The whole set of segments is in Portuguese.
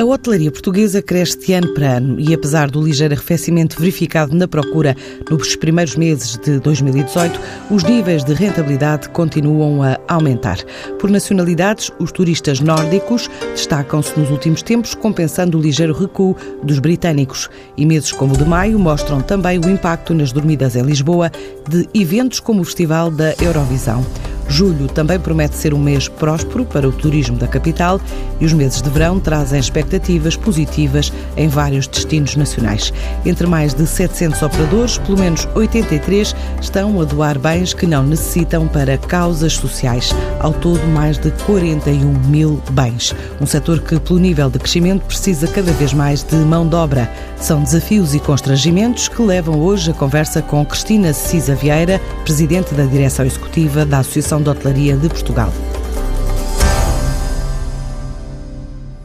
A hotelaria portuguesa cresce de ano para ano e, apesar do ligeiro arrefecimento verificado na procura nos primeiros meses de 2018, os níveis de rentabilidade continuam a aumentar. Por nacionalidades, os turistas nórdicos destacam-se nos últimos tempos, compensando o ligeiro recuo dos britânicos. E meses como o de maio mostram também o impacto nas dormidas em Lisboa de eventos como o Festival da Eurovisão. Julho também promete ser um mês próspero para o turismo da capital e os meses de verão trazem expectativas positivas em vários destinos nacionais. Entre mais de 700 operadores, pelo menos 83 estão a doar bens que não necessitam para causas sociais. Ao todo, mais de 41 mil bens. Um setor que, pelo nível de crescimento, precisa cada vez mais de mão de obra. São desafios e constrangimentos que levam hoje a conversa com Cristina Cisa Vieira, presidente da direção executiva da Associação Associação de Hotelaria de Portugal.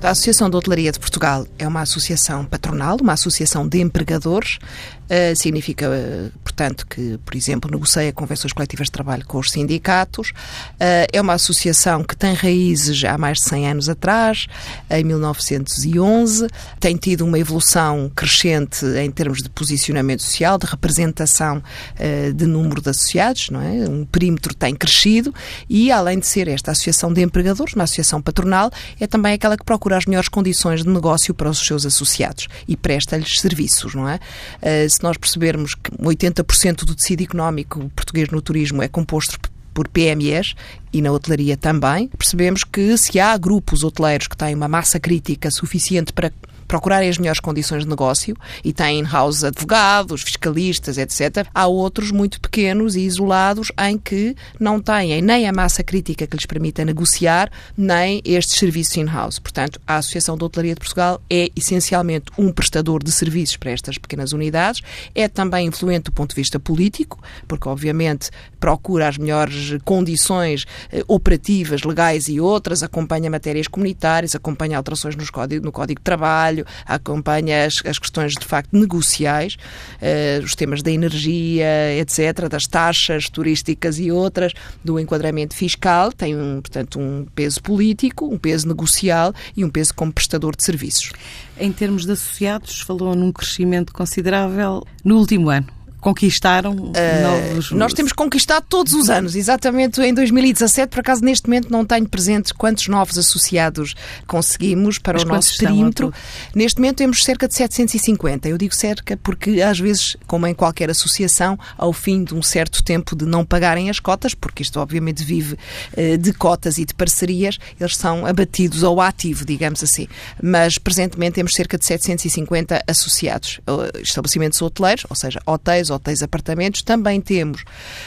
A Associação de Hotelaria de Portugal é uma associação patronal, uma associação de empregadores. Uh, significa, uh, portanto, que, por exemplo, negocia convenções coletivas de trabalho com os sindicatos. Uh, é uma associação que tem raízes há mais de 100 anos atrás, em 1911. Tem tido uma evolução crescente em termos de posicionamento social, de representação de número de associados, não é? Um perímetro tem crescido e, além de ser esta associação de empregadores, uma associação patronal, é também aquela que procura as melhores condições de negócio para os seus associados e presta-lhes serviços, não é? Se nós percebermos que 80% do tecido económico português no turismo é composto por PMEs e na hotelaria também, percebemos que se há grupos hoteleiros que têm uma massa crítica suficiente para procurarem as melhores condições de negócio e têm in-house advogados, fiscalistas, etc. Há outros muito pequenos e isolados em que não têm nem a massa crítica que lhes permita negociar, nem estes serviços in-house. Portanto, a Associação de Hotelaria de Portugal é essencialmente um prestador de serviços para estas pequenas unidades, é também influente do ponto de vista político, porque obviamente procura as melhores condições eh, operativas, legais e outras, acompanha matérias comunitárias, acompanha alterações no código, no código de trabalho, acompanha as, as questões de facto negociais, uh, os temas da energia, etc., das taxas turísticas e outras, do enquadramento fiscal, tem um, portanto um peso político, um peso negocial e um peso como prestador de serviços. Em termos de associados, falou num crescimento considerável no último ano conquistaram uh, novos. Nós temos conquistado todos os anos, exatamente em 2017, por acaso neste momento não tenho presente quantos novos associados conseguimos para Mas o nosso perímetro. Neste momento temos cerca de 750. Eu digo cerca porque às vezes, como em qualquer associação, ao fim de um certo tempo de não pagarem as cotas, porque isto obviamente vive uh, de cotas e de parcerias, eles são abatidos ao ativo, digamos assim. Mas presentemente temos cerca de 750 associados, uh, estabelecimentos hoteleiros, ou seja, hotéis, hotéis, apartamentos. Também temos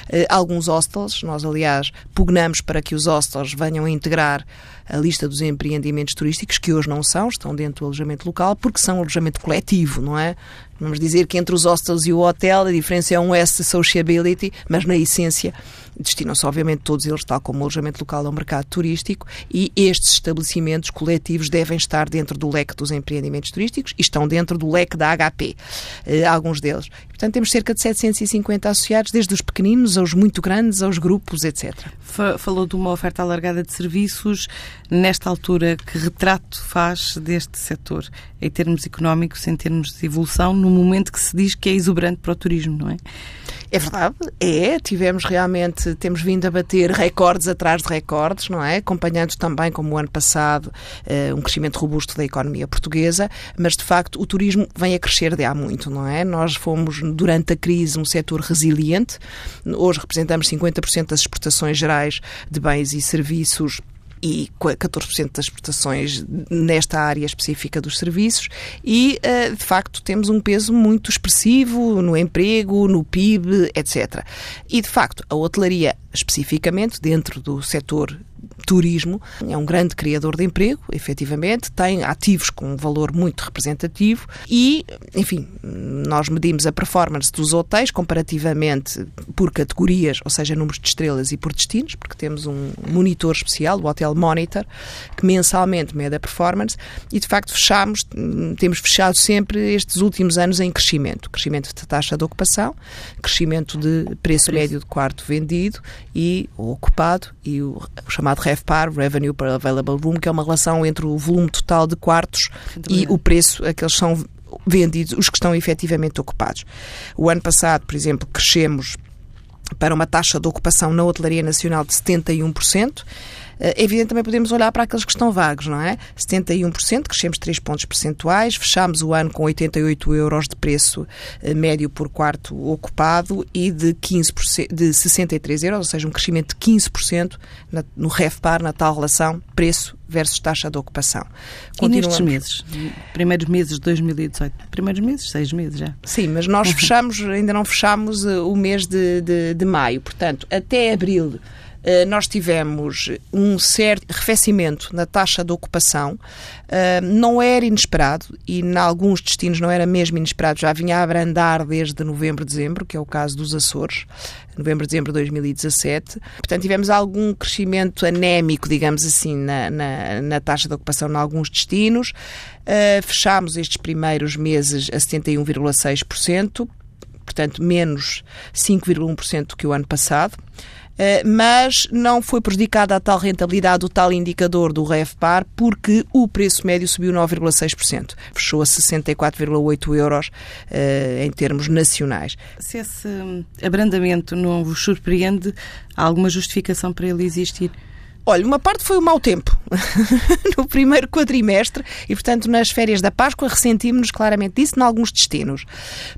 eh, alguns hostels. Nós, aliás, pugnamos para que os hostels venham a integrar a lista dos empreendimentos turísticos, que hoje não são, estão dentro do alojamento local, porque são alojamento coletivo, não é? Vamos dizer que entre os hostels e o hotel a diferença é um S sociability, mas na essência destinam-se obviamente todos eles, tal como o alojamento local, ao mercado turístico e estes estabelecimentos coletivos devem estar dentro do leque dos empreendimentos turísticos e estão dentro do leque da HP, eh, alguns deles. Portanto, temos cerca de 750 associados, desde os pequeninos aos muito grandes, aos grupos, etc. Falou de uma oferta alargada de serviços. Nesta altura, que retrato faz deste setor, em termos económicos, em termos de evolução, no momento que se diz que é exuberante para o turismo, não é? É verdade, é. Tivemos realmente, temos vindo a bater recordes atrás de recordes, não é? Acompanhando também, como o ano passado, eh, um crescimento robusto da economia portuguesa, mas de facto o turismo vem a crescer de há muito, não é? Nós fomos, durante a crise, um setor resiliente. Hoje representamos 50% das exportações gerais de bens e serviços e 14% das exportações nesta área específica dos serviços e, eh, de facto, temos um peso muito expressivo no emprego, no PIB, etc. E, de facto, a hotelaria, especificamente, dentro do setor turismo, é um grande criador de emprego, efetivamente, tem ativos com um valor muito representativo e, enfim, nós medimos a performance dos hotéis comparativamente por categorias, ou seja, números de estrelas e por destinos, porque temos um monitor especial, o Hotel Monitor, que mensalmente mede a performance e, de facto, fechamos, temos fechado sempre estes últimos anos em crescimento. Crescimento da taxa de ocupação, crescimento de preço médio de quarto vendido e ocupado e o chamado RevPAR, Revenue per Available Room, que é uma relação entre o volume total de quartos e o preço a que eles são vendidos, os que estão efetivamente ocupados. O ano passado, por exemplo, crescemos para uma taxa de ocupação na hotelaria nacional de 71%. É evidente também podemos olhar para aqueles que estão vagos, não é? 71%, crescemos 3 pontos percentuais, fechámos o ano com 88 euros de preço eh, médio por quarto ocupado e de, 15%, de 63 euros, ou seja, um crescimento de 15% na, no REFPAR, na tal relação preço versus taxa de ocupação. E nestes meses, primeiros meses de 2018, primeiros meses, seis meses já. Sim, mas nós fechamos, ainda não fechamos eh, o mês de, de, de maio, portanto, até abril eh, nós tivemos um certo arrefecimento na taxa de ocupação. Eh, não era inesperado e, em alguns destinos, não era mesmo inesperado, já vinha a abrandar desde novembro, dezembro, que é o caso dos Açores, novembro, dezembro de 2017. Portanto, tivemos algum crescimento anémico, digamos assim, na, na, na taxa de ocupação em alguns destinos. Uh, fechámos estes primeiros meses a 71,6%, portanto, menos 5,1% do que o ano passado. Eh, mas não foi prejudicada a tal rentabilidade, o tal indicador do REFPAR, porque o preço médio subiu 9,6%. Fechou a 64,8 euros uh, em termos nacionais. Se esse abrandamento não vos surpreende, há alguma justificação para ele existir? Olha, uma parte foi o mau tempo no primeiro quadrimestre e, portanto, nas férias da Páscoa ressentimos-nos claramente disso em alguns destinos.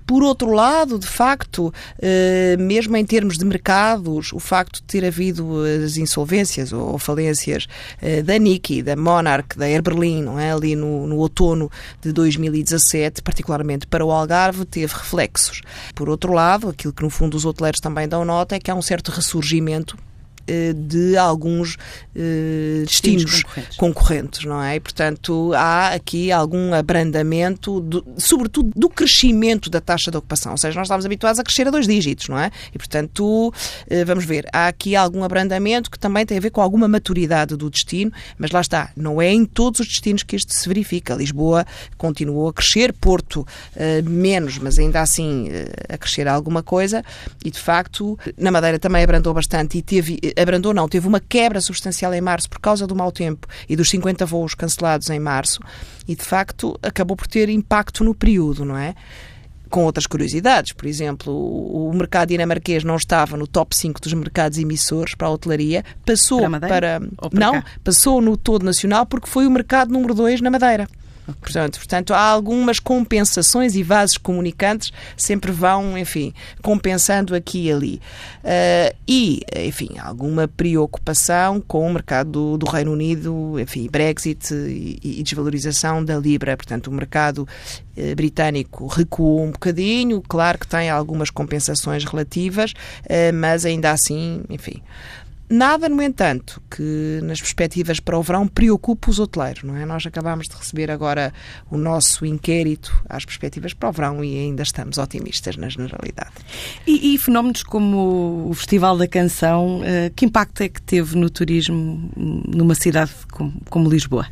Por outro lado, de facto, eh, mesmo em termos de mercados, o facto de ter havido as insolvências ou falências eh, da Niki, da Monarch, da Air Berlin, não é? ali no, no outono de 2017, particularmente para o Algarve, teve reflexos. Por outro lado, aquilo que no fundo os hoteleiros também dão nota é que há um certo ressurgimento de alguns uh, destinos concorrentes. concorrentes. não é? E, portanto, há aqui algum abrandamento, do, sobretudo do crescimento da taxa de ocupação. Ou seja, nós estávamos habituados a crescer a dois dígitos, não é? E, portanto, uh, vamos ver, há aqui algum abrandamento que também tem a ver com alguma maturidade do destino, mas lá está, não é em todos os destinos que isto se verifica. Lisboa continuou a crescer, Porto menos, mas ainda assim a crescer alguma coisa, e de facto, na Madeira também abrandou bastante e teve abrandou não, teve uma quebra substancial em março por causa do mau tempo e dos 50 voos cancelados em março e, de facto, acabou por ter impacto no período, não é? com outras curiosidades. Por exemplo, o mercado dinamarquês não estava no top 5 dos mercados emissores para a hotelaria, passou para, para, não, cá? passou no todo nacional porque foi o mercado número 2 na Madeira. Portanto, portanto, há algumas compensações e vasos comunicantes sempre vão, enfim, compensando aqui e ali. Uh, e, enfim, alguma preocupação com o mercado do, do Reino Unido, enfim, Brexit e, e, desvalorização da Libra. Portanto, o mercado uh, britânico recuou um bocadinho, claro que tem algumas compensações relativas, uh, mas ainda assim, enfim. Nada, no entanto, que nas perspectivas para o verão preocupe os hoteleiros, não é? Nós acabámos de receber agora o nosso inquérito às perspectivas para o verão e ainda estamos otimistas na generalidade. E, e fenómenos como o Festival da Canção, uh, que impacto é que teve no turismo numa cidade como, como Lisboa?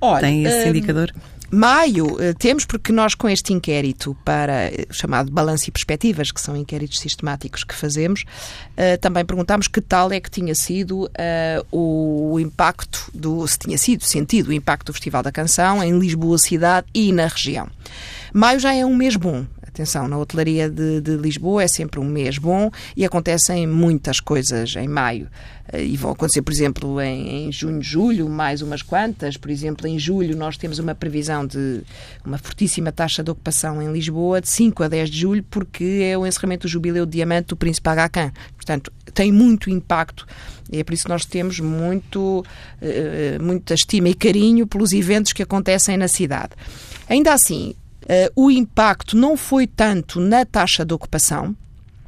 Olha, Tem esse uh, indicador? Maio eh, temos, porque nós com este inquérito para eh, chamado Balanço e Perspectivas, que são inquéritos sistemáticos que fazemos, eh, também perguntámos que tal é que tinha sido o impacto do, se tinha sido sentido o impacto do Festival da Canção em Lisboa cidade e na região. Maio já é um mês bom. Atenção, na hotelaria de, de, Lisboa é sempre um mês bom e acontecem muitas coisas em maio. Eh, e vão acontecer, por exemplo, em, em junho, julho, mais umas quantas. Por exemplo, em julho nós temos uma previsão de uma fortíssima taxa de ocupação em Lisboa, de 5 a 10 de julho, porque é o encerramento do jubileu de diamante do Príncipe Aga Khan. Portanto, tem muito impacto e é por isso que nós temos muito, uh, muita estima e carinho pelos eventos que acontecem na cidade. Ainda assim, o impacto não foi tanto na taxa de ocupação,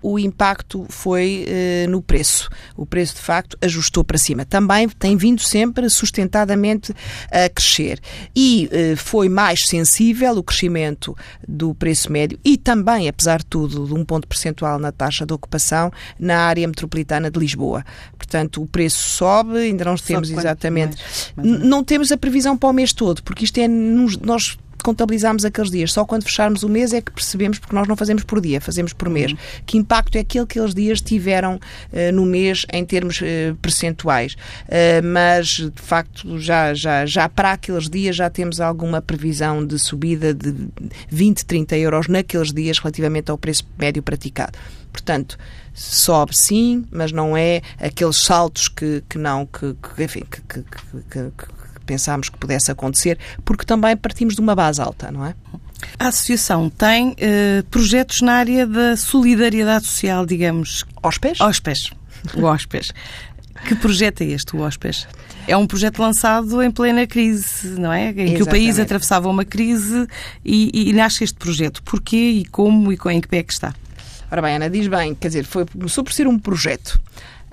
o impacto foi uh, no preço. O preço, de facto, ajustou para cima. Também tem vindo sempre sustentadamente a crescer. E uh, foi mais sensível o crescimento do preço médio e também, apesar de tudo, de um ponto percentual na taxa de ocupação na área metropolitana de Lisboa. Portanto, o preço sobe, ainda não temos exatamente. Mais, mais não temos a previsão para o mês todo, porque isto é. Nós contabilizarmos aqueles dias. Só quando fecharmos o mês é que percebemos, porque nós não fazemos por dia, fazemos por mês, uhum. que impacto é que aqueles dias tiveram uh, no mês em termos uh, percentuais. Uh, mas, de facto, já, já, já para aqueles dias já temos alguma previsão de subida de 20, 30 euros naqueles dias relativamente ao preço médio praticado. Portanto, sobe sim, mas não é aqueles saltos que, que não, que, que enfim, que, que pensámos que pudesse acontecer, porque também partimos de uma base alta, não é? A Associação tem uh, projetos na área da solidariedade social, digamos. Hospes? Hospes. O Hospes. que projeto é este, o Hospes? É um projeto lançado em plena crise, não é? Em Exatamente. que o país atravessava uma crise e, e nasce este projeto. Porquê e como e em que pé é que está? Ora bem, Ana, diz bem, quer dizer, foi, começou por ser um projeto.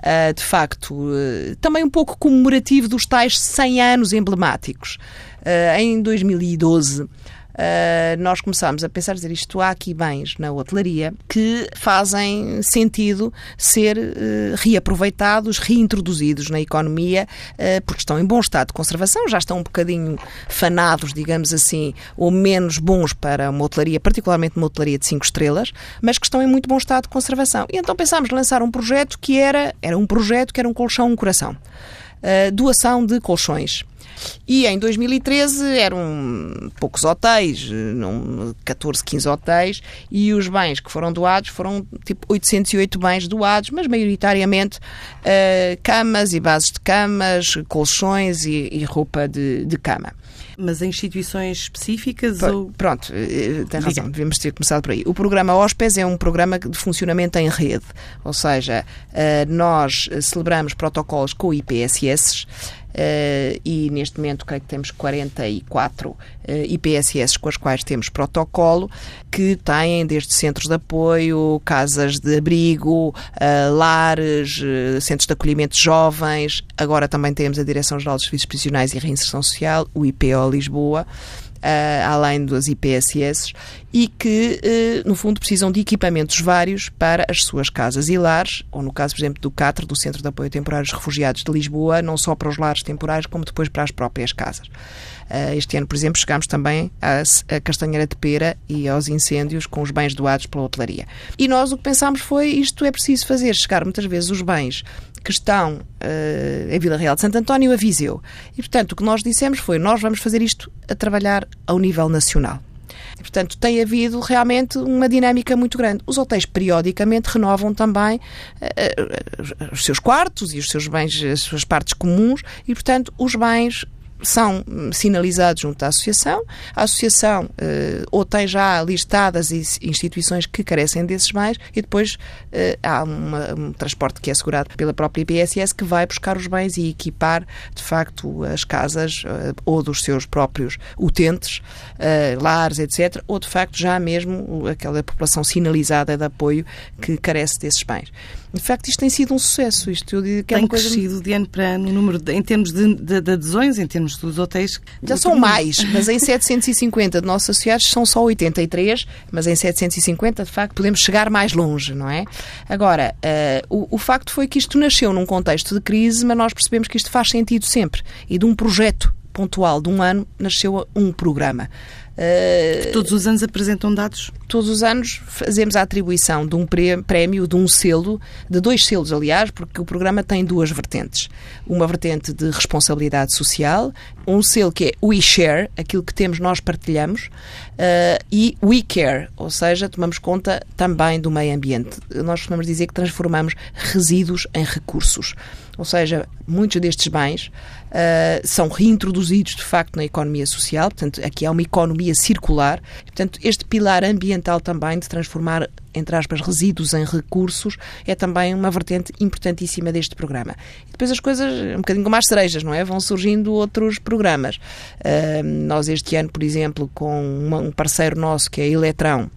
Uh, de facto, uh, também um pouco comemorativo dos tais 100 anos emblemáticos. Uh, em 2012, Uh, nós começámos a pensar, dizer isto, há aqui bens na hotelaria que fazem sentido ser uh, reaproveitados, reintroduzidos na economia, uh, porque estão em bom estado de conservação, já estão um bocadinho fanados, digamos assim, ou menos bons para uma hotelaria, particularmente uma hotelaria de 5 estrelas, mas que estão em muito bom estado de conservação. E então pensámos lançar um projeto que era, era um projeto que era um colchão, um coração. doação de colchões. E em 2013 eram poucos hotéis, 14, 15 hotéis, e os bens que foram doados foram tipo 808 bens doados, mas maioritariamente uh, camas e bases de camas, colchões e, e roupa de, de cama. Mas em instituições específicas? P ou... Pronto, eh, tem razão, devemos ter começado por aí. O programa Hóspedes é um programa de funcionamento em rede, ou seja, eh, nós celebramos protocolos com IPSS, e neste momento creio que temos 44 uh, IPSS com as quais temos protocolo, que têm desde centros de apoio, casas de abrigo, uh, lares, centros de acolhimento de jovens, agora também temos a Direção-Geral dos Serviços Prisionais e Reinserção Social, o IPO Lisboa, além das IPSS, e que, uh, no fundo, precisam de equipamentos vários para as suas casas e lares, ou no caso, por exemplo, do CATRE, do Centro de Apoio a Temporários Refugiados de Lisboa, não só para os lares temporários, como depois para as próprias casas. Uh, este ano, por exemplo, chegámos também à Castanheira de Pera e aos incêndios com os bens doados pela hotelaria. E nós o que pensámos foi isto é preciso fazer, chegar muitas vezes os bens que estão uh, em Vila Real de Santo António a Viseu. E, portanto, o que nós dissemos foi nós vamos fazer isto a trabalhar ao nível nacional. E, portanto, tem havido realmente uma dinâmica muito grande. Os hotéis periodicamente renovam também uh, os seus quartos e os seus bens, as suas partes comuns, e, portanto, os bens são sinalizados junto à Associação. A Associação uh, ou tem já listadas instituições que carecem desses bens e depois uh, há uma, um transporte que é assegurado pela própria IPSS que vai buscar os bens e equipar, de facto, as casas uh, ou dos seus próprios utentes, lares, etc. Ou, de facto, já mesmo aquela população sinalizada de apoio que carece desses bens. De facto, isto tem sido um sucesso. Isto, eu digo que é tem coisa... crescido de ano para ano, número de, em termos de, de, de, adesões, em termos dos hotéis. Já são mais, mas em 750 de nossos associados são só 83, mas em 750, de facto, podemos chegar mais longe, não é? Agora, uh, o, o facto foi que isto nasceu num contexto de crise, mas nós percebemos que isto faz sentido sempre. E de um projeto pontual de um ano nasceu um programa. Uh, todos os anos apresentam dados? Todos os anos fazemos a atribuição de um prémio, de um selo, de dois selos, aliás, porque o programa tem duas vertentes. Uma vertente de responsabilidade social, um selo que é We Share, aquilo que temos nós partilhamos, uh, e We Care, ou seja, tomamos conta também do meio ambiente. Nós costumamos dizer que transformamos resíduos em recursos. Ou seja, muitos destes bens uh, são reintroduzidos de facto na economia social, portanto, aqui há uma economia circular. Portanto, este pilar ambiental também de transformar entre aspas, resíduos em recursos, é também uma vertente importantíssima deste programa. E depois as coisas, um bocadinho como as cerejas, não é? Vão surgindo outros programas. Uh, nós este ano, por exemplo, com uma, um parceiro nosso que é a Eletrão,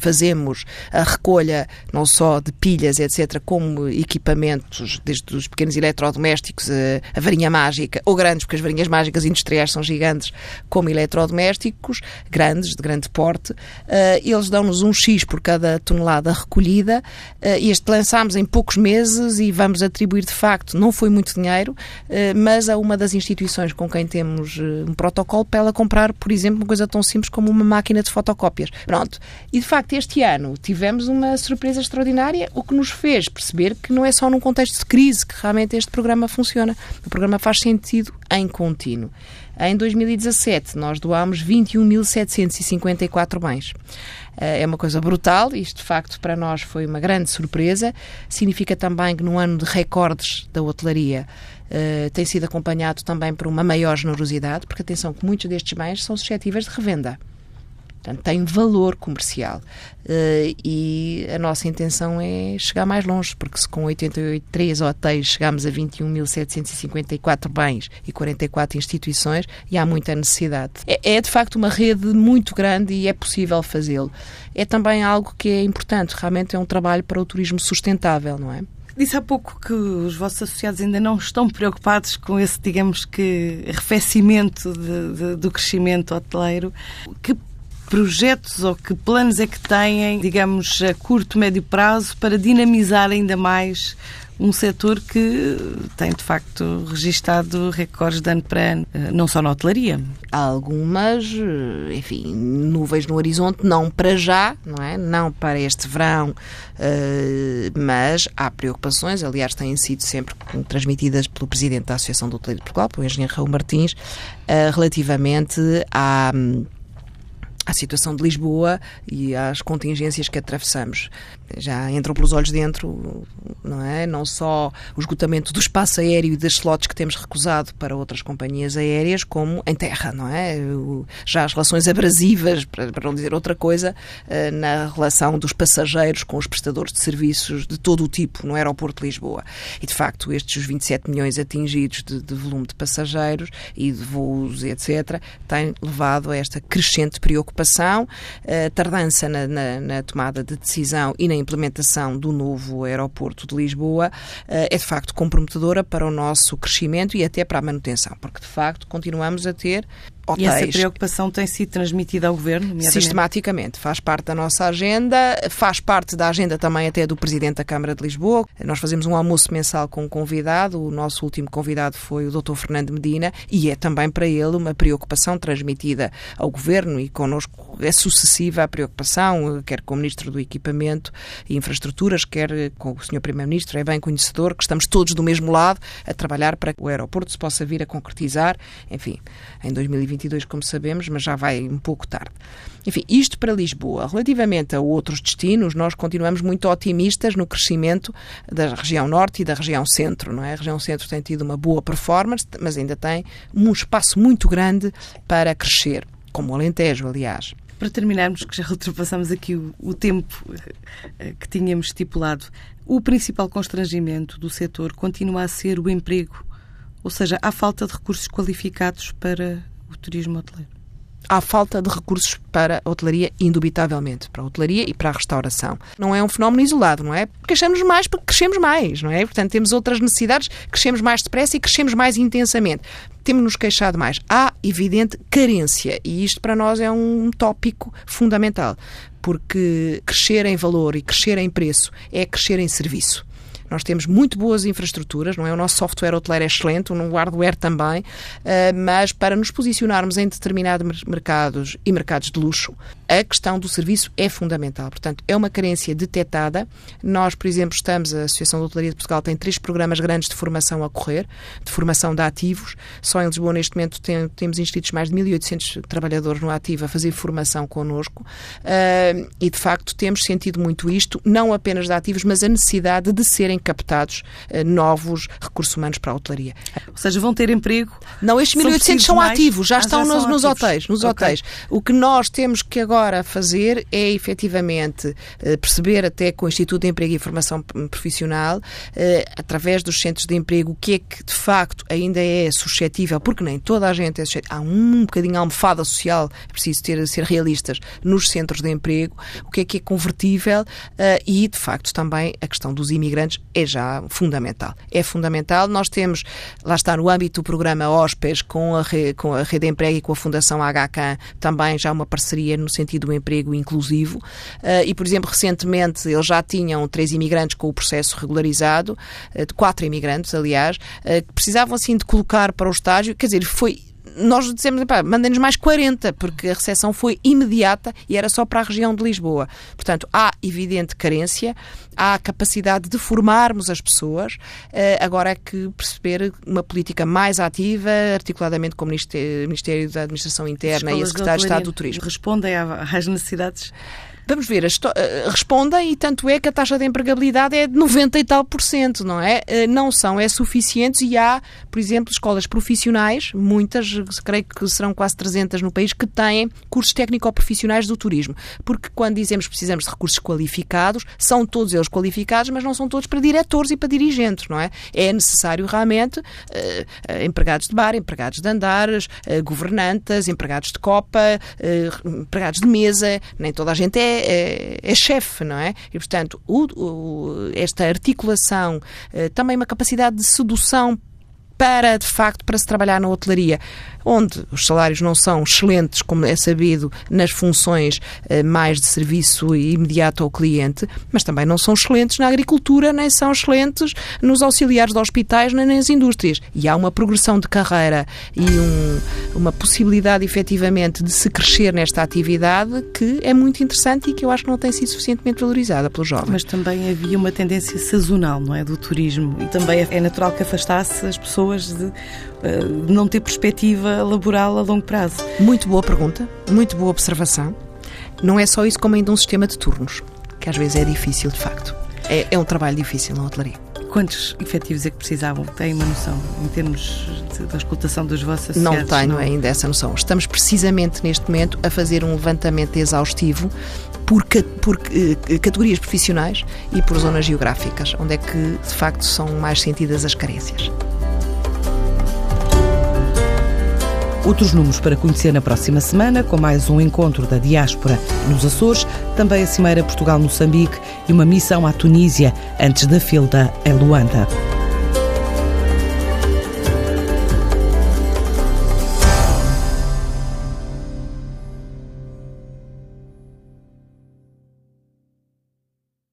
fazemos a recolha não só de pilhas, etc., como equipamentos, desde os pequenos eletrodomésticos, a, a varinha mágica, ou grandes, porque as varinhas mágicas industriais são gigantes, como eletrodomésticos, grandes, de grande porte. Uh, eles dão-nos um X por cada tonelada recolhida. Uh, este lançámos em poucos meses e vamos atribuir, de facto, não foi muito dinheiro, mas a uma das instituições com quem temos um protocolo para ela comprar, por exemplo, uma coisa tão simples como uma máquina de fotocópias. Pronto. E, de facto, este ano tivemos uma surpresa extraordinária, o que nos fez perceber que não é só num contexto de crise que realmente este programa funciona. O programa faz sentido em contínuo. Em 2017, nós doámos 21.754 bens. Eh, é uma coisa brutal, isto de facto para nós foi uma grande surpresa. Significa também que num ano de recordes da hotelaria Uh, tem sido acompanhado também por uma maior generosidade, porque atenção que muitos destes bens são suscetíveis de revenda. Portanto, tem valor comercial. Uh, e a nossa intenção é chegar mais longe, porque se com 83 hotéis chegamos a 21.754 bens e 44 instituições, e há muita necessidade. É, é de facto uma rede muito grande e é possível fazê-lo. É também algo que é importante, realmente é um trabalho para o turismo sustentável, não é? Disse há pouco que os vossos associados ainda não estão preocupados com esse, digamos que, arrefecimento de, de, do crescimento hoteleiro. Que projetos ou que planos é que têm, digamos, a curto, médio prazo para dinamizar ainda mais um setor que tem, de facto, registado recordes de ano para ano, eh, não só na hotelaria. Há algumas, eh, enfim, nuvens no horizonte, não para já, não é? Não para este verão, eh, mas há preocupações, aliás, têm sido sempre transmitidas pelo Presidente da Associação do Hoteleiro de Portugal, pelo Engenheiro Raul Martins, relativamente à à situação de Lisboa e às contingências que atravessamos. Já entram pelos olhos dentro, não é? Não só o esgotamento do espaço aéreo e das slots que temos recusado para outras companhias aéreas, como em terra, não é? Já as relações abrasivas, para não dizer outra coisa, eh, na relação dos passageiros com os prestadores de serviços de todo o tipo no aeroporto de Lisboa. E, de facto, estes 27 milhões atingidos de, de volume de passageiros e de voos, etc., têm levado a esta crescente preocupação preocupação, a tardança na, na, na, tomada de decisão e na implementação do novo aeroporto de Lisboa eh, é de facto comprometedora para o nosso crescimento e até para a manutenção, porque de facto continuamos a ter hotéis. E essa preocupação tem sido transmitida ao Governo? Sistematicamente. Faz parte da nossa agenda, faz parte da agenda também até do Presidente da Câmara de Lisboa. Nós fazemos um almoço mensal com um convidado, o nosso último convidado foi o Dr. Fernando Medina, e é também para ele uma preocupação transmitida ao Governo e connosco é sucessiva a preocupação, quer com o Ministro do Equipamento e Infraestruturas, quer com o Sr. Primeiro-Ministro, é bem conhecedor que estamos todos do mesmo lado a trabalhar para que o aeroporto se possa vir a concretizar, enfim, em 2020 2022, como sabemos, mas já vai um pouco tarde. Enfim, isto para Lisboa. Relativamente a outros destinos, nós continuamos muito otimistas no crescimento da região norte e da região centro. Não é? A região centro tem tido uma boa performance, mas ainda tem um espaço muito grande para crescer, como o Alentejo, aliás. Para terminarmos, que já ultrapassamos aqui o, o tempo eh, que tínhamos estipulado, o principal constrangimento do setor continua a ser o emprego, ou seja, a falta de recursos qualificados para o turismo hoteleiro? Há falta de recursos para a hotelaria, indubitavelmente, para a hotelaria e para a restauração. Não é um fenómeno isolado, não é? Crescemos mais porque crescemos mais, não é? Portanto, temos outras necessidades, crescemos mais depressa e crescemos mais intensamente. Temos-nos queixado mais. Há evidente carência e isto para nós é um tópico fundamental, porque crescer em valor e crescer em preço é crescer em serviço. Nós temos muito boas infraestruturas, não é? O nosso software hoteleiro é excelente, o hardware também, eh, mas para nos posicionarmos em determinados mercados e mercados de luxo, a questão do serviço é fundamental. Portanto, é uma carência detectada. Nós, por exemplo, estamos, a Associação de Hotelaria de Portugal tem três programas grandes de formação a correr, de formação de ativos. Só em Lisboa, neste momento, tem, temos inscritos mais de 1.800 trabalhadores no ativo a fazer formação connosco. Uh, e, de facto, temos sentido muito isto, não apenas de ativos, mas a necessidade de serem captados uh, novos recursos humanos para a hotelaria. Ou seja, vão ter emprego? Não, estes 1.800 são mais? ativos, já ah, estão já nos, nos hotéis. Nos okay. hotéis. O que nós temos que agora fazer é efetivamente uh, perceber até com o Instituto de Emprego e Formação Profissional, uh, através dos centros de emprego, o que é que de facto ainda é suscetível, porque nem toda a gente é suscetível. Há um bocadinho almofada social, é preciso ter, ser realistas, nos centros de emprego, o que é que é convertível uh, e, de facto, também a questão dos imigrantes é já fundamental. É fundamental. Nós temos, lá está, no âmbito do programa OSPES, com a, com a Rede de Emprego e com a Fundação HK, também já uma parceria no sentido do emprego inclusivo. Uh, e, por exemplo, recentemente eles já tinham três imigrantes com o processo regularizado, uh, quatro imigrantes, aliás, que precisavam assim de colocar para o estágio, quer dizer, foi nós dissemos, mandem-nos mais 40, porque a recepção foi imediata e era só para a região de Lisboa. Portanto, há evidente carência, há capacidade de formarmos as pessoas, eh, agora é que perceber uma política mais ativa, articuladamente com o Ministério da Administração Interna e a Secretaria de Estado do Turismo. Respondem às necessidades vamos ver, eh, respondem e tanto é que a taxa de empregabilidade é de 90 e tal por cento, não é? Eh, não são, é suficientes e há, por exemplo, escolas profissionais, muitas, creio que serão quase 300 no país, que têm cursos técnico-profissionais do turismo. Porque quando dizemos que precisamos de recursos qualificados, são todos eles qualificados, mas não são todos para diretores e para dirigentes, não é? É necessário realmente uh, empregados de bar, empregados de andares, uh, governantas, empregados de copa, uh, empregados de mesa, nem toda a gente é é, é, chefe, não é? E, portanto, o, o, esta articulação, eh, também uma capacidade de sedução para, de facto, para se trabalhar na hotelaria onde os salários não são excelentes, como é sabido, nas funções eh, mais de serviço imediato ao cliente, mas também não são excelentes na agricultura, nem são excelentes nos auxiliares de hospitais, nem nas indústrias. E há uma progressão de carreira e um, uma possibilidade, efetivamente, de se crescer nesta atividade que é muito interessante e que eu acho que não tem sido suficientemente valorizada pelos jovens. Mas também havia uma tendência sazonal, não é? Do turismo. E também é natural que afastasse as pessoas de eh, não ter perspectiva laboral a longo prazo? Muito boa pergunta, muito boa observação. Não é só isso, como ainda um sistema de turnos, que às vezes é difícil, de facto. É, é um trabalho difícil na hotelaria. Quantos efetivos é que precisavam? Tem uma noção em termos da escutação dos vossos associados? Não tenho não? ainda essa noção. Estamos precisamente neste momento a fazer um levantamento exaustivo por, por uh, categorias profissionais e por zonas geográficas, onde é que de facto são mais sentidas as carências. Outros números para conhecer na próxima semana, com mais um encontro da diáspora nos Açores, também a Cimeira Portugal-Moçambique e uma missão à Tunísia antes da Filda em Luanda.